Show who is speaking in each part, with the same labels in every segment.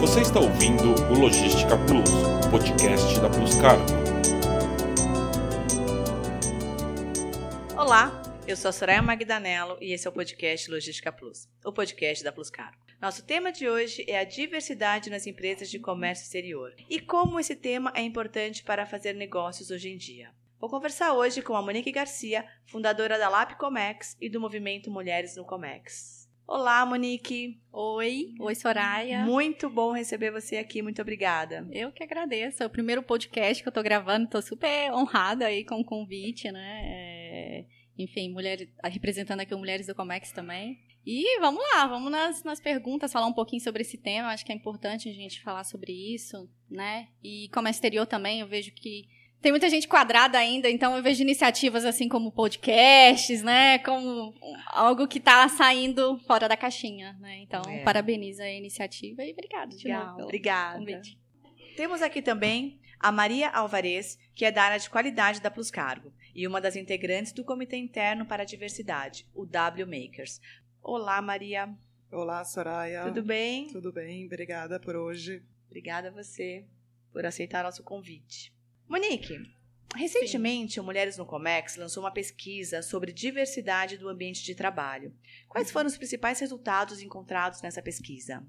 Speaker 1: Você está ouvindo o Logística Plus, o podcast da Plus Cargo.
Speaker 2: Olá, eu sou a Soraya Magdanello e esse é o podcast Logística Plus, o podcast da Plus Cargo. Nosso tema de hoje é a diversidade nas empresas de comércio exterior e como esse tema é importante para fazer negócios hoje em dia. Vou conversar hoje com a Monique Garcia, fundadora da Lab Comex e do movimento Mulheres no Comex. Olá, Monique.
Speaker 3: Oi, oi Soraya.
Speaker 2: Muito bom receber você aqui, muito obrigada.
Speaker 3: Eu que agradeço. É o primeiro podcast que eu tô gravando, tô super honrada aí com o convite, né? É, enfim, mulher, representando aqui o Mulheres do Comex também. E vamos lá, vamos nas, nas perguntas, falar um pouquinho sobre esse tema. Acho que é importante a gente falar sobre isso, né? E como é exterior também, eu vejo que tem muita gente quadrada ainda, então eu vejo iniciativas assim como podcasts, né? Como algo que está saindo fora da caixinha, né? Então, é. parabenizo a iniciativa e obrigado de
Speaker 2: Legal, novo obrigada. convite. Temos aqui também a Maria Alvarez, que é da área de qualidade da Plus Cargo e uma das integrantes do Comitê Interno para a Diversidade, o W Makers. Olá, Maria.
Speaker 4: Olá, Soraya.
Speaker 2: Tudo bem?
Speaker 4: Tudo bem, obrigada por hoje.
Speaker 2: Obrigada a você por aceitar nosso convite. Monique, recentemente Sim. o Mulheres no Comex lançou uma pesquisa sobre diversidade do ambiente de trabalho. Quais foram os principais resultados encontrados nessa pesquisa?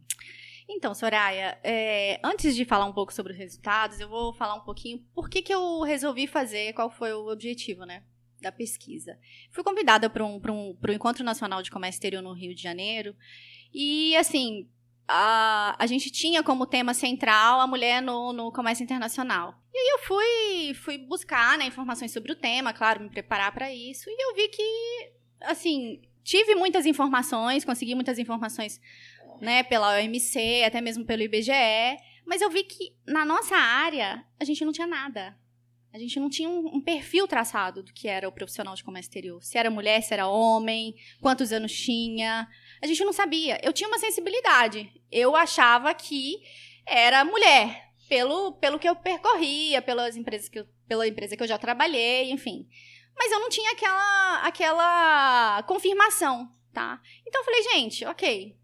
Speaker 3: Então, Soraya, é, antes de falar um pouco sobre os resultados, eu vou falar um pouquinho por que, que eu resolvi fazer, qual foi o objetivo, né? Da pesquisa. Fui convidada para um, um, um Encontro Nacional de Comércio Exterior no Rio de Janeiro. E, assim, a, a gente tinha como tema central a mulher no, no comércio internacional. E aí eu fui, fui buscar né, informações sobre o tema, claro, me preparar para isso, e eu vi que, assim, tive muitas informações, consegui muitas informações né, pela OMC, até mesmo pelo IBGE, mas eu vi que na nossa área a gente não tinha nada. A gente não tinha um, um, perfil traçado do que era o profissional de comércio exterior. Se era mulher, se era homem, quantos anos tinha. A gente não sabia. Eu tinha uma sensibilidade. Eu achava que era mulher, pelo, pelo que eu percorria, pelas empresas que eu, pela empresa que eu já trabalhei, enfim. Mas eu não tinha aquela, aquela confirmação, tá? Então eu falei, gente, ok,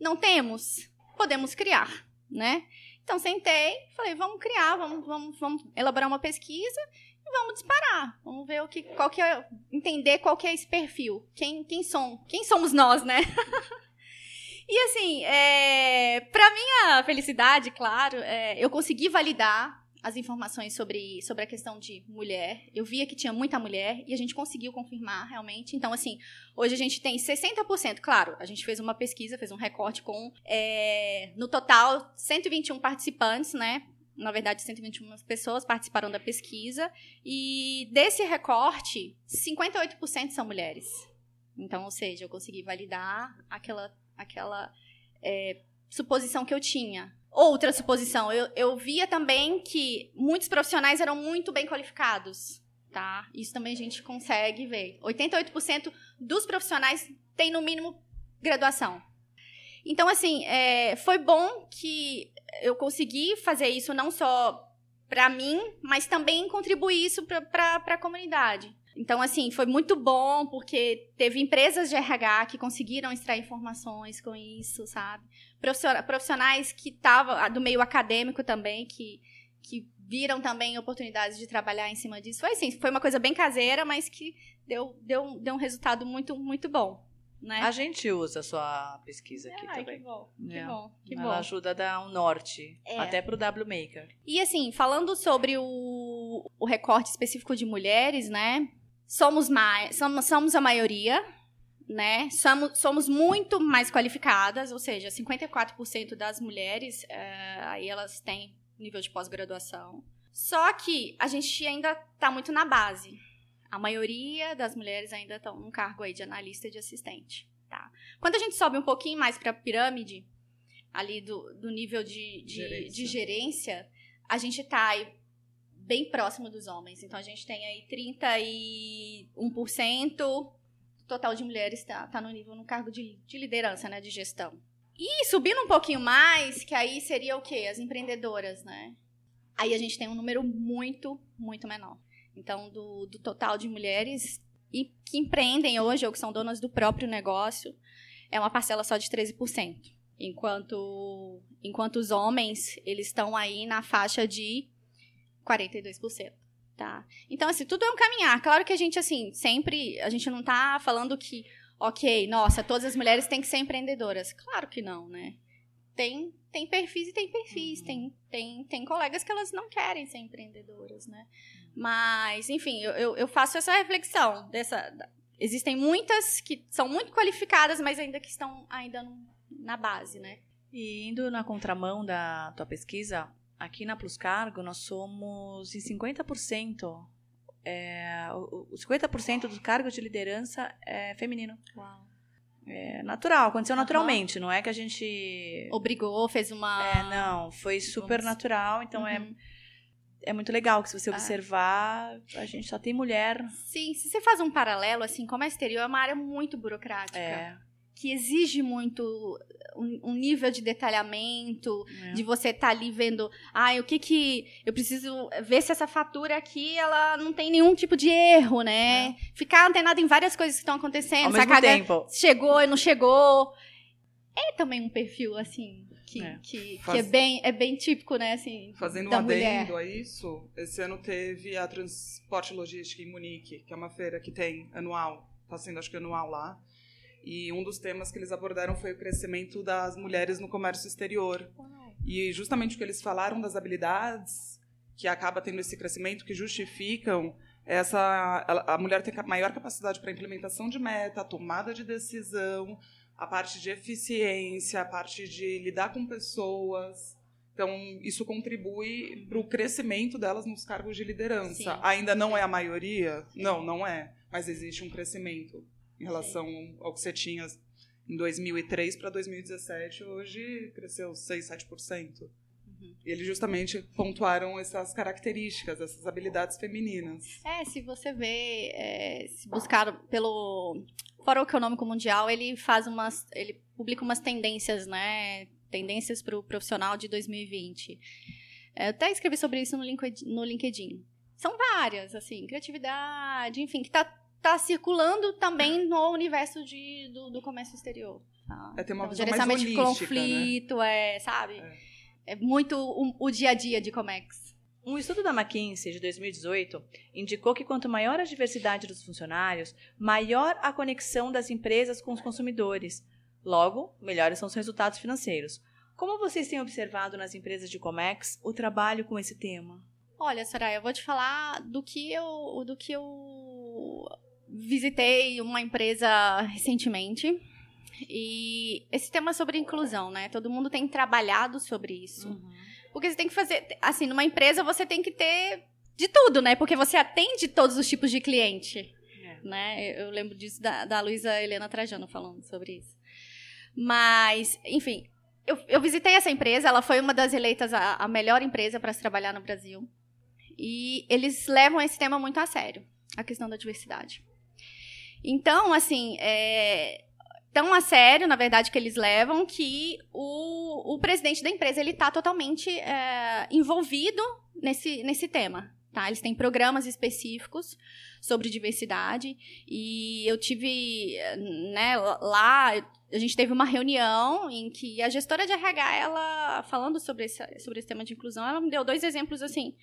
Speaker 3: não temos, podemos criar, né? Então sentei, falei, vamos criar, vamos, vamos, vamos elaborar uma pesquisa e vamos disparar. Vamos ver o que, qual que é, entender qual que é esse perfil. Quem, quem, som, quem somos nós, né? e assim, é, para minha felicidade, claro, é, eu consegui validar as informações sobre, sobre a questão de mulher. Eu via que tinha muita mulher e a gente conseguiu confirmar realmente. Então, assim, hoje a gente tem 60%. Claro, a gente fez uma pesquisa, fez um recorte com, é, no total, 121 participantes, né? Na verdade, 121 pessoas participaram da pesquisa. E desse recorte, 58% são mulheres. Então, ou seja, eu consegui validar aquela, aquela é, suposição que eu tinha outra suposição. Eu, eu via também que muitos profissionais eram muito bem qualificados, tá? Isso também a gente consegue ver. 88% dos profissionais têm, no mínimo, graduação. Então, assim, é, foi bom que eu consegui fazer isso não só para mim, mas também contribuir isso para a comunidade. Então, assim, foi muito bom, porque teve empresas de RH que conseguiram extrair informações com isso, sabe? Profissionais que estavam, do meio acadêmico também, que, que viram também oportunidades de trabalhar em cima disso. Foi assim, foi uma coisa bem caseira, mas que deu, deu, deu um resultado muito, muito bom. Né?
Speaker 2: A gente usa a sua pesquisa aqui
Speaker 3: Ai,
Speaker 2: também.
Speaker 3: Que bom, que é. bom, que
Speaker 2: Ela
Speaker 3: bom.
Speaker 2: ajuda a dar um norte, é. até para o W Maker.
Speaker 3: E assim, falando sobre o, o recorte específico de mulheres, né? Somos mais, somos, somos a maioria, né? Somos, somos muito mais qualificadas, ou seja, 54% das mulheres, é, aí elas têm nível de pós-graduação. Só que a gente ainda está muito na base. A maioria das mulheres ainda estão num cargo aí de analista e de assistente, tá? Quando a gente sobe um pouquinho mais para a pirâmide, ali do, do nível de, de, gerência. de gerência, a gente está aí bem próximo dos homens. Então a gente tem aí 31% do total de mulheres está tá no nível, no cargo de, de liderança, né, de gestão. E subindo um pouquinho mais, que aí seria o quê? As empreendedoras, né? Aí a gente tem um número muito, muito menor. Então, do, do total de mulheres e que empreendem hoje ou que são donas do próprio negócio, é uma parcela só de 13%. enquanto enquanto os homens eles estão aí na faixa de 42%. Tá. Então, assim, tudo é um caminhar. Claro que a gente, assim, sempre. A gente não tá falando que, ok, nossa, todas as mulheres têm que ser empreendedoras. Claro que não, né? Tem, tem perfis e tem perfis. Uhum. Tem, tem, tem colegas que elas não querem ser empreendedoras, né? Mas, enfim, eu, eu, eu faço essa reflexão. dessa Existem muitas que são muito qualificadas, mas ainda que estão ainda na base, né?
Speaker 2: E indo na contramão da tua pesquisa, aqui na Plus Cargo nós somos em 50%. É, o, o 50% do cargo de liderança é feminino.
Speaker 3: Uau.
Speaker 2: É natural, aconteceu uhum. naturalmente, não é que a gente.
Speaker 3: Obrigou, fez uma.
Speaker 2: É, não, foi super Vamos... natural, então é, uhum. é, é muito legal que se você ah. observar, a gente só tem mulher.
Speaker 3: Sim, se você faz um paralelo, assim, como a exterior é uma área muito burocrática. É que exige muito um, nível de detalhamento, é. de você estar tá ali vendo, ah, o que que eu preciso ver se essa fatura aqui ela não tem nenhum tipo de erro, né? É. Ficar antenado em várias coisas que estão acontecendo,
Speaker 2: Ao mesmo tempo.
Speaker 3: chegou e não chegou. É também um perfil assim que é, que, Faz... que é bem é bem típico, né, assim,
Speaker 4: Fazendo
Speaker 3: um
Speaker 4: adendo a isso, esse ano teve a Transporte Logística em Munique, que é uma feira que tem anual, está sendo acho que anual lá. E um dos temas que eles abordaram foi o crescimento das mulheres no comércio exterior. E justamente o que eles falaram das habilidades que acaba tendo esse crescimento que justificam essa a mulher tem maior capacidade para implementação de meta, tomada de decisão, a parte de eficiência, a parte de lidar com pessoas. Então, isso contribui para o crescimento delas nos cargos de liderança. Sim. Ainda não é a maioria? Não, não é. Mas existe um crescimento em relação Sim. ao que você tinha em 2003 para 2017, hoje cresceu 6, 7%. Uhum. E eles justamente pontuaram essas características, essas habilidades femininas.
Speaker 3: É, se você vê, é, se buscar pelo Fórum Econômico Mundial, ele faz umas, ele publica umas tendências, né? Tendências para o profissional de 2020. É, eu até escrevi sobre isso no LinkedIn, no LinkedIn. São várias, assim, criatividade, enfim, que está tá circulando também no universo de, do, do comércio exterior. Tá?
Speaker 4: É ter uma então, visão gerenciamento mais holística,
Speaker 3: de conflito, né? é, sabe? É, é muito o, o dia a dia de Comex.
Speaker 2: Um estudo da McKinsey de 2018 indicou que quanto maior a diversidade dos funcionários, maior a conexão das empresas com os consumidores. Logo, melhores são os resultados financeiros. Como vocês têm observado nas empresas de Comex o trabalho com esse tema?
Speaker 3: Olha, Soraya, eu vou te falar do que eu, do que eu visitei uma empresa recentemente e esse tema sobre inclusão, né? Todo mundo tem trabalhado sobre isso. Uhum. Porque você tem que fazer, assim, numa empresa você tem que ter de tudo, né? Porque você atende todos os tipos de cliente, é. né? Eu lembro disso da, da Luísa Helena Trajano falando sobre isso. Mas, enfim, eu, eu visitei essa empresa, ela foi uma das eleitas a, a melhor empresa para se trabalhar no Brasil. E eles levam esse tema muito a sério, a questão da diversidade. Então, assim, é tão a sério, na verdade, que eles levam, que o, o presidente da empresa ele está totalmente é, envolvido nesse, nesse tema. Tá? Eles têm programas específicos sobre diversidade e eu tive, né, lá, a gente teve uma reunião em que a gestora de RH, ela, falando sobre esse, sobre esse tema de inclusão, ela me deu dois exemplos, assim,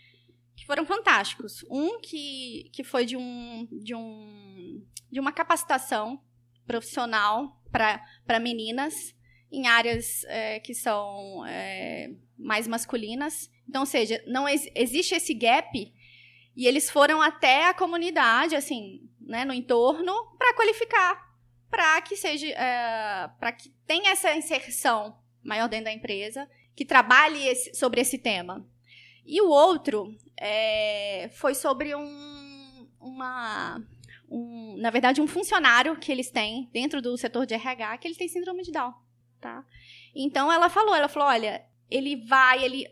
Speaker 3: que foram fantásticos. Um que, que foi de um, de um de uma capacitação profissional para meninas em áreas é, que são é, mais masculinas. Então, ou seja, não ex existe esse gap e eles foram até a comunidade, assim, né, no entorno, para qualificar, para que seja, é, para que tenha essa inserção maior dentro da empresa, que trabalhe esse, sobre esse tema. E o outro é, foi sobre um, uma um, na verdade, um funcionário que eles têm dentro do setor de RH que ele tem síndrome de Down, tá? Então ela falou, ela falou, olha, ele vai, ele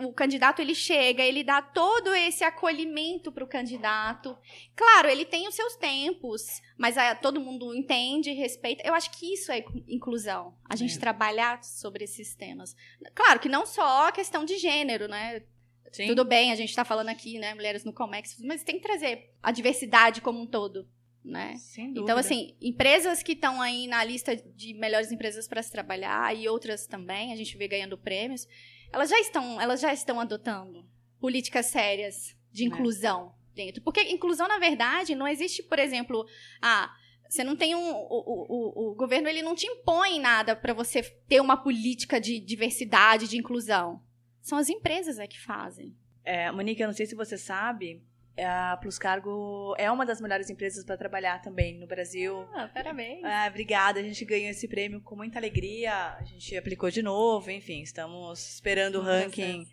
Speaker 3: o candidato ele chega, ele dá todo esse acolhimento para o candidato. Claro, ele tem os seus tempos, mas a, todo mundo entende, respeita. Eu acho que isso é inclusão. A gente é. trabalhar sobre esses temas. Claro que não só a questão de gênero, né? Sim. Tudo bem, a gente está falando aqui, né, mulheres no Comex, mas tem que trazer a diversidade como um todo. né?
Speaker 2: Sem dúvida.
Speaker 3: Então, assim, empresas que estão aí na lista de melhores empresas para se trabalhar e outras também, a gente vê ganhando prêmios, elas já estão, elas já estão adotando políticas sérias de inclusão dentro. Porque inclusão, na verdade, não existe, por exemplo, ah, você não tem um. O, o, o governo ele não te impõe nada para você ter uma política de diversidade, de inclusão. São as empresas é que fazem.
Speaker 2: É, Monique, eu não sei se você sabe, a Plus Cargo é uma das melhores empresas para trabalhar também no Brasil.
Speaker 3: Ah, parabéns.
Speaker 2: Ah, obrigada, a gente ganhou esse prêmio com muita alegria. A gente aplicou de novo, enfim, estamos esperando o ranking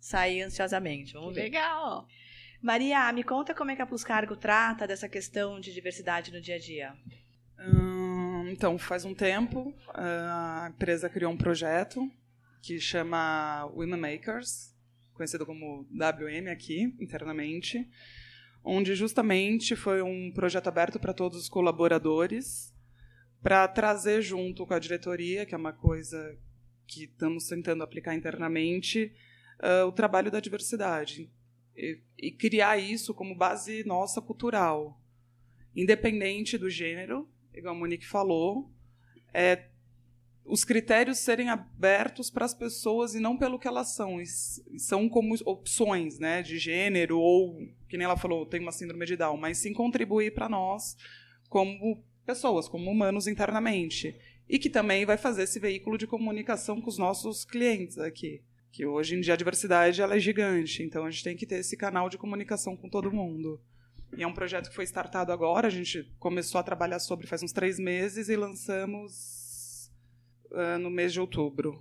Speaker 2: sair ansiosamente. Vamos ver.
Speaker 3: Legal.
Speaker 2: Maria, me conta como é que a Plus Cargo trata dessa questão de diversidade no dia a dia.
Speaker 4: Hum, então, faz um tempo, a empresa criou um projeto que chama Women Makers, conhecido como WM aqui, internamente, onde justamente foi um projeto aberto para todos os colaboradores, para trazer junto com a diretoria, que é uma coisa que estamos tentando aplicar internamente, uh, o trabalho da diversidade. E, e criar isso como base nossa cultural. Independente do gênero, igual a Monique falou, é os critérios serem abertos para as pessoas e não pelo que elas são. São como opções né, de gênero, ou, que nem ela falou, tem uma síndrome de Down, mas sim contribuir para nós como pessoas, como humanos internamente. E que também vai fazer esse veículo de comunicação com os nossos clientes aqui. Que hoje em dia a diversidade ela é gigante, então a gente tem que ter esse canal de comunicação com todo mundo. E é um projeto que foi startado agora, a gente começou a trabalhar sobre faz uns três meses e lançamos uh, no mês de outubro.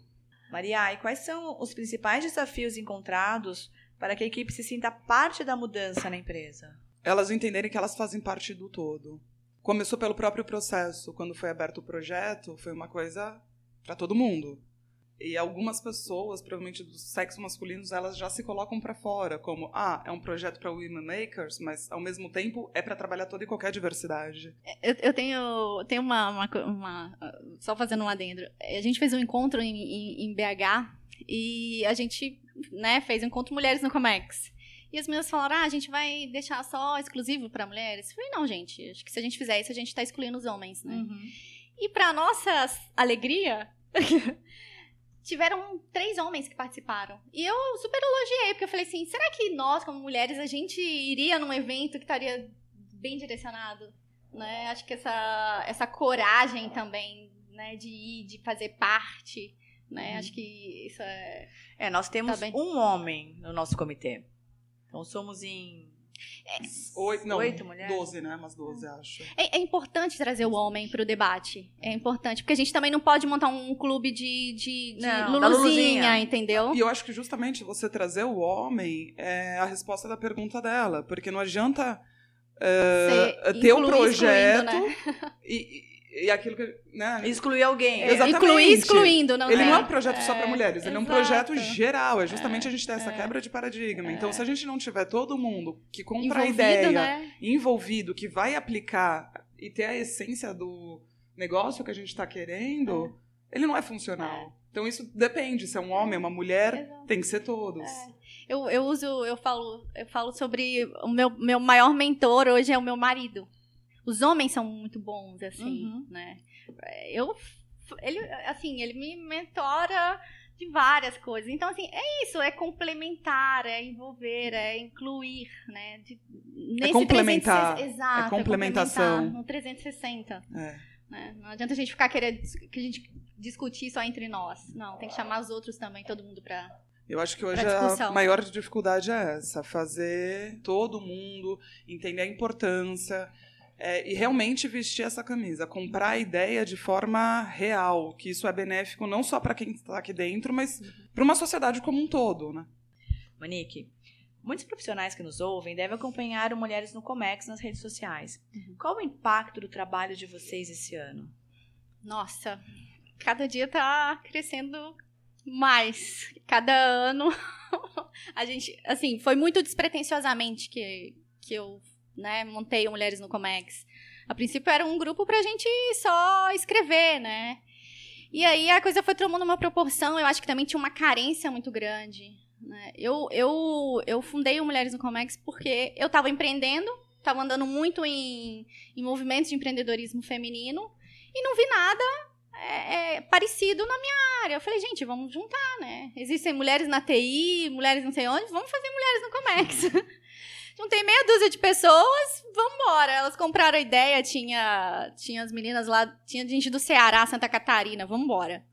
Speaker 2: Maria, e quais são os principais desafios encontrados para que a equipe se sinta parte da mudança na empresa?
Speaker 4: Elas entenderem que elas fazem parte do todo. Começou pelo próprio processo. Quando foi aberto o projeto, foi uma coisa para todo mundo. E algumas pessoas, provavelmente do sexo masculino, elas já se colocam para fora, como, ah, é um projeto para women makers, mas ao mesmo tempo é para trabalhar toda e qualquer diversidade.
Speaker 3: Eu, eu tenho, tenho uma, uma, uma, Só fazendo um adendo. A gente fez um encontro em, em, em BH e a gente né, fez um encontro Mulheres no Comex. E as meninas falaram, ah, a gente vai deixar só exclusivo para mulheres. Eu falei, não, gente, acho que se a gente fizer isso, a gente está excluindo os homens, né? Uhum. E para nossa alegria, tiveram três homens que participaram. E eu super elogiei, porque eu falei assim: será que nós, como mulheres, a gente iria num evento que estaria bem direcionado? Né? Acho que essa, essa coragem também, né, de ir, de fazer parte, né? Uhum. Acho que isso é.
Speaker 2: É, nós temos tá um homem no nosso comitê. Então somos em
Speaker 4: oito, não, Oito mulheres? Doze, né? Umas doze, acho.
Speaker 3: É, é importante trazer o homem para o debate. É importante. Porque a gente também não pode montar um clube de, de, de não, Luluzinha, Luluzinha, entendeu?
Speaker 4: E eu acho que justamente você trazer o homem é a resposta da pergunta dela. Porque não adianta é, ter um projeto né? e e aquilo que. Né?
Speaker 2: Excluir alguém.
Speaker 3: É, Exatamente. Incluir excluindo, não
Speaker 4: Ele
Speaker 3: é.
Speaker 4: não é um projeto só para mulheres, ele Exato. é um projeto geral. É justamente é. a gente ter essa é. quebra de paradigma. Então, se a gente não tiver todo mundo que compra a ideia, né? envolvido, que vai aplicar e ter a essência do negócio que a gente está querendo, é. ele não é funcional. Então, isso depende. Se é um homem, uma mulher, Exato. tem que ser todos.
Speaker 3: Eu, eu uso, eu falo, eu falo sobre o meu, meu maior mentor hoje é o meu marido. Os homens são muito bons, assim, uhum. né? Eu, ele, assim, ele me mentora de várias coisas. Então, assim, é isso, é complementar, é envolver, é incluir, né? De,
Speaker 4: é complementar.
Speaker 3: 360, exato,
Speaker 4: é complementação. É
Speaker 3: no 360. É. Né? Não adianta a gente ficar querendo que a gente discutir só entre nós. Não, tem que chamar os outros também, todo mundo para
Speaker 4: eu acho que hoje a maior dificuldade é essa, fazer todo mundo entender a importância é, e realmente vestir essa camisa, comprar a ideia de forma real, que isso é benéfico não só para quem está aqui dentro, mas para uma sociedade como um todo, né?
Speaker 2: Monique, muitos profissionais que nos ouvem devem acompanhar o Mulheres no Comex nas redes sociais. Uhum. Qual o impacto do trabalho de vocês esse ano?
Speaker 3: Nossa, cada dia está crescendo mais. Cada ano a gente, assim, foi muito despretensiosamente que que eu né? Montei o Mulheres no Comex. A princípio era um grupo pra gente só escrever, né? E aí a coisa foi tomando uma proporção, eu acho que também tinha uma carência muito grande. Né? Eu, eu, eu fundei o Mulheres no Comex porque eu estava empreendendo, estava andando muito em, em movimentos de empreendedorismo feminino e não vi nada é, é, parecido na minha área. Eu falei, gente, vamos juntar, né? Existem mulheres na TI, mulheres não sei onde, vamos fazer mulheres no Comex. Juntei meia dúzia de pessoas, vamos embora. Elas compraram a ideia, tinha, tinha as meninas lá, tinha gente do Ceará, Santa Catarina, vamos embora.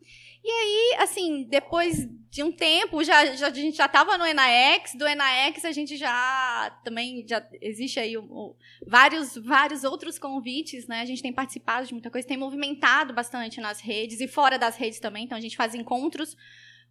Speaker 3: E aí, assim, depois de um tempo, já, já, a gente já estava no Enaex, do Enaex a gente já também, já existe aí o, o, vários, vários outros convites, né? A gente tem participado de muita coisa, tem movimentado bastante nas redes e fora das redes também, então a gente faz encontros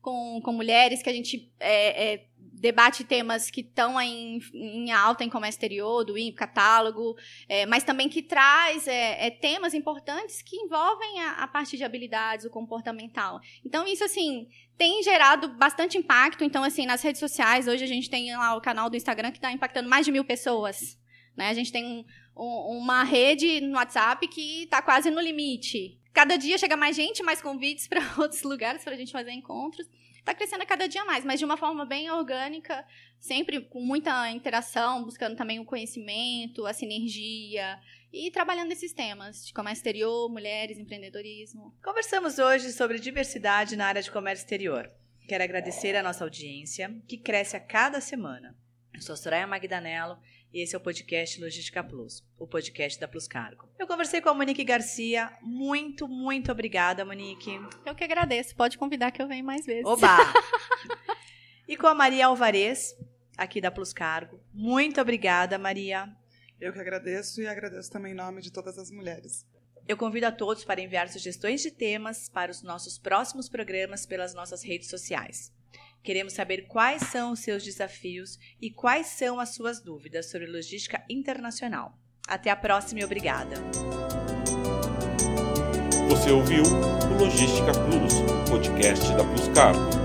Speaker 3: com, com mulheres, que a gente é, é, debate temas que estão em, em, alta em comércio exterior, do INPE, catálogo, é, mas também que traz é, é, temas importantes que envolvem a, a, parte de habilidades, o comportamental. Então, isso, assim, tem gerado bastante impacto. Então, assim, nas redes sociais, hoje a gente tem lá o canal do Instagram que está impactando mais de mil pessoas. Né? A gente tem um, um, uma rede no WhatsApp que está quase no limite cada dia chega mais gente, mais convites para outros lugares para a gente fazer encontros. Está crescendo a cada dia mais, mas de uma forma bem orgânica, sempre com muita interação, buscando também o conhecimento, a sinergia e trabalhando esses temas de comércio exterior, mulheres, empreendedorismo.
Speaker 2: Conversamos hoje sobre diversidade na área de comércio exterior. Quero agradecer a nossa audiência, que cresce a cada semana. Eu sou Soraya Magdanello e esse é o podcast Logística Plus, o podcast da Plus Cargo. Eu conversei com a Monique Garcia. Muito, muito obrigada, Monique.
Speaker 3: Eu que agradeço. Pode convidar que eu venho mais vezes.
Speaker 2: Oba! e com a Maria Alvarez, aqui da Plus Cargo. Muito obrigada, Maria.
Speaker 4: Eu que agradeço e agradeço também em nome de todas as mulheres.
Speaker 2: Eu convido a todos para enviar sugestões de temas para os nossos próximos programas pelas nossas redes sociais. Queremos saber quais são os seus desafios e quais são as suas dúvidas sobre logística internacional. Até a próxima e obrigada.
Speaker 1: Você ouviu o Logística Plus, podcast da Plus Cargo.